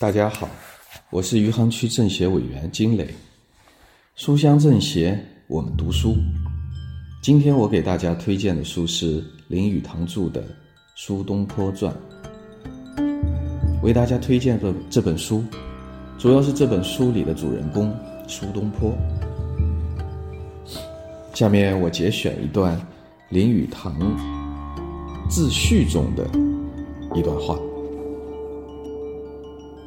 大家好，我是余杭区政协委员金磊。书香政协，我们读书。今天我给大家推荐的书是林语堂著的《苏东坡传》。为大家推荐的这本书，主要是这本书里的主人公苏东坡。下面我节选一段林语堂自序中的一段话。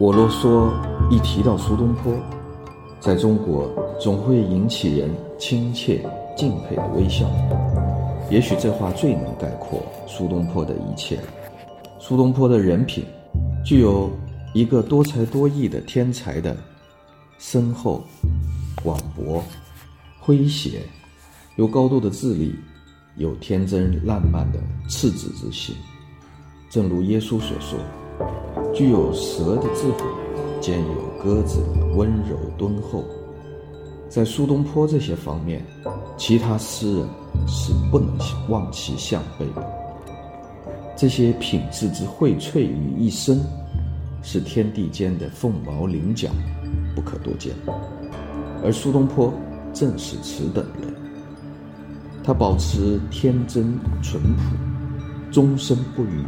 我若说一提到苏东坡，在中国总会引起人亲切敬佩的微笑。也许这话最能概括苏东坡的一切。苏东坡的人品，具有一个多才多艺的天才的深厚、广博、诙谐，有高度的智力，有天真烂漫的赤子之心。正如耶稣所说。具有蛇的智慧，兼有鸽子的温柔敦厚，在苏东坡这些方面，其他诗人是不能望其项背的。这些品质之荟萃于一身，是天地间的凤毛麟角，不可多见。而苏东坡正是此等人，他保持天真淳朴，终身不渝。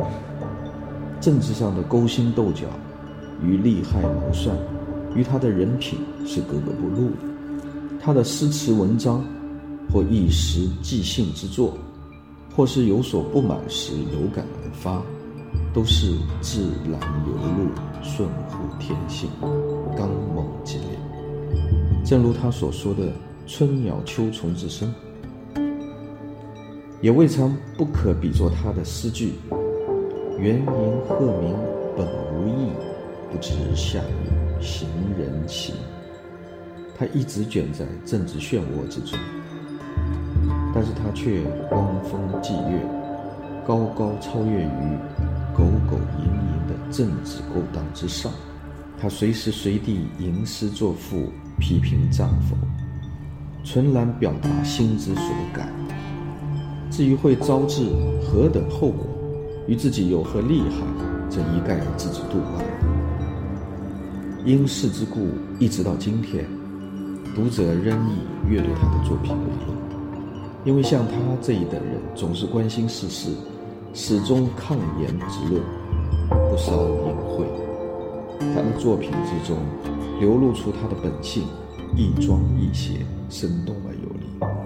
政治上的勾心斗角与利害谋算，与他的人品是格格不入的。他的诗词文章，或一时即兴之作，或是有所不满时有感而发，都是自然流露、顺乎天性、刚猛激烈。正如他所说的“春鸟秋虫之声”，也未尝不可比作他的诗句。原名鹤鸣本无意，不知下雨行人情。他一直卷在政治漩涡之中，但是他却光风霁月，高高超越于苟苟营营的政治勾当之上。他随时随地吟诗作赋，批评战否，纯然表达心之所感。至于会招致何等后果？与自己有何利害，则一概置之度外。因事之故，一直到今天，读者仍以阅读他的作品为乐。因为像他这一等人，总是关心世事，始终抗言直论，不稍隐晦。他的作品之中，流露出他的本性，亦庄亦谐，生动而有力